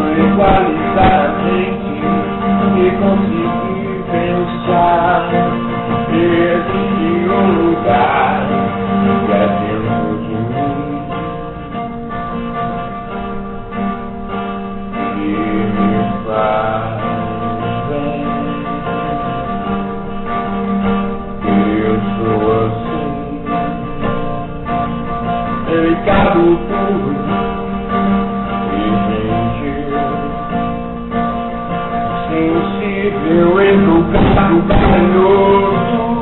como equalizar a gente e conseguir pensar. Existe um lugar que é dentro de mim. E me faz bem. Eu sou assim. Delicado por meu entucado calor.